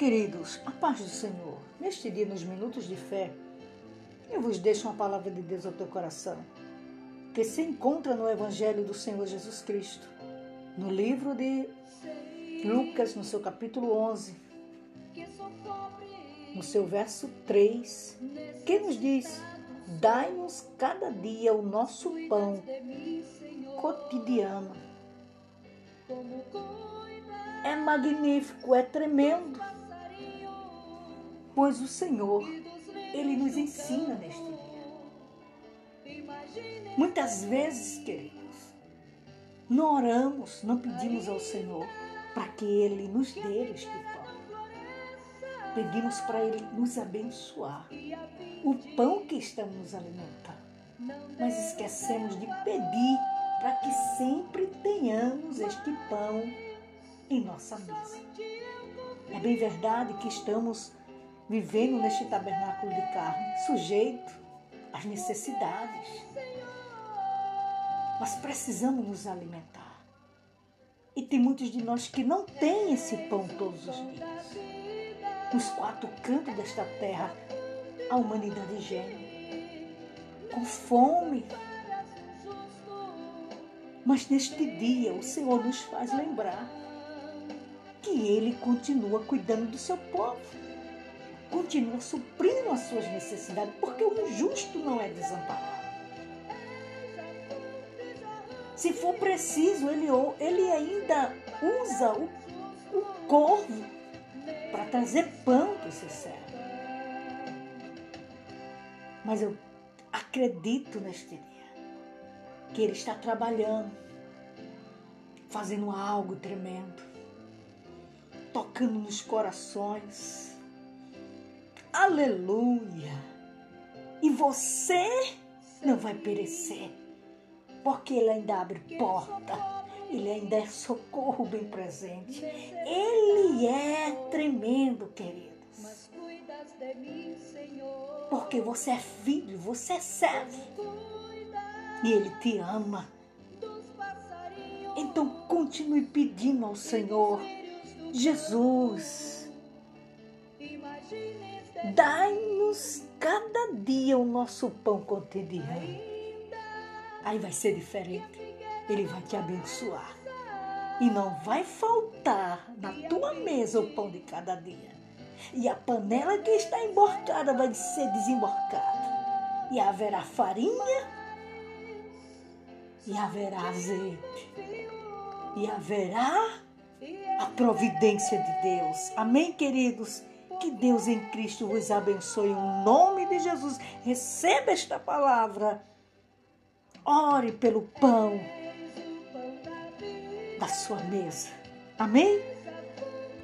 Queridos, a paz do Senhor, neste dia, nos minutos de fé, eu vos deixo uma palavra de Deus ao teu coração, que se encontra no Evangelho do Senhor Jesus Cristo, no livro de Lucas, no seu capítulo 11, no seu verso 3, que nos diz: Dai-nos cada dia o nosso pão cotidiano. É magnífico, é tremendo, pois o Senhor, Ele nos ensina neste dia. Muitas vezes, queridos, não oramos, não pedimos ao Senhor para que Ele nos dê este pão. Pedimos para Ele nos abençoar o pão que estamos nos alimentando. Mas esquecemos de pedir para que sempre tenhamos este pão em nossa mesa. É bem verdade que estamos vivendo neste tabernáculo de carne, sujeito às necessidades. Mas precisamos nos alimentar. E tem muitos de nós que não têm esse pão todos os dias. Nos quatro cantos desta terra, a humanidade geme, com fome. Mas neste dia o Senhor nos faz lembrar que Ele continua cuidando do seu povo, continua suprindo as suas necessidades, porque o injusto não é desamparado. Se for preciso, Ele, ele ainda usa o, o corvo para trazer pão para o seu servo. Mas eu acredito neste dia que Ele está trabalhando, fazendo algo tremendo, tocando nos corações. Aleluia! E você não vai perecer, porque Ele ainda abre porta. Ele ainda é socorro bem presente. Ele é tremendo, queridos. Porque você é filho, você é servo. E Ele te ama. Então continue pedindo ao Senhor, Jesus, dai-nos cada dia o nosso pão cotidiano. Aí vai ser diferente. Ele vai te abençoar. E não vai faltar na tua mesa o pão de cada dia. E a panela que está emborcada vai ser desemborcada. E haverá farinha, e haverá azeite, e haverá a providência de Deus. Amém, queridos? Que Deus em Cristo vos abençoe. Em nome de Jesus, receba esta palavra. Ore pelo pão da sua mesa. Amém?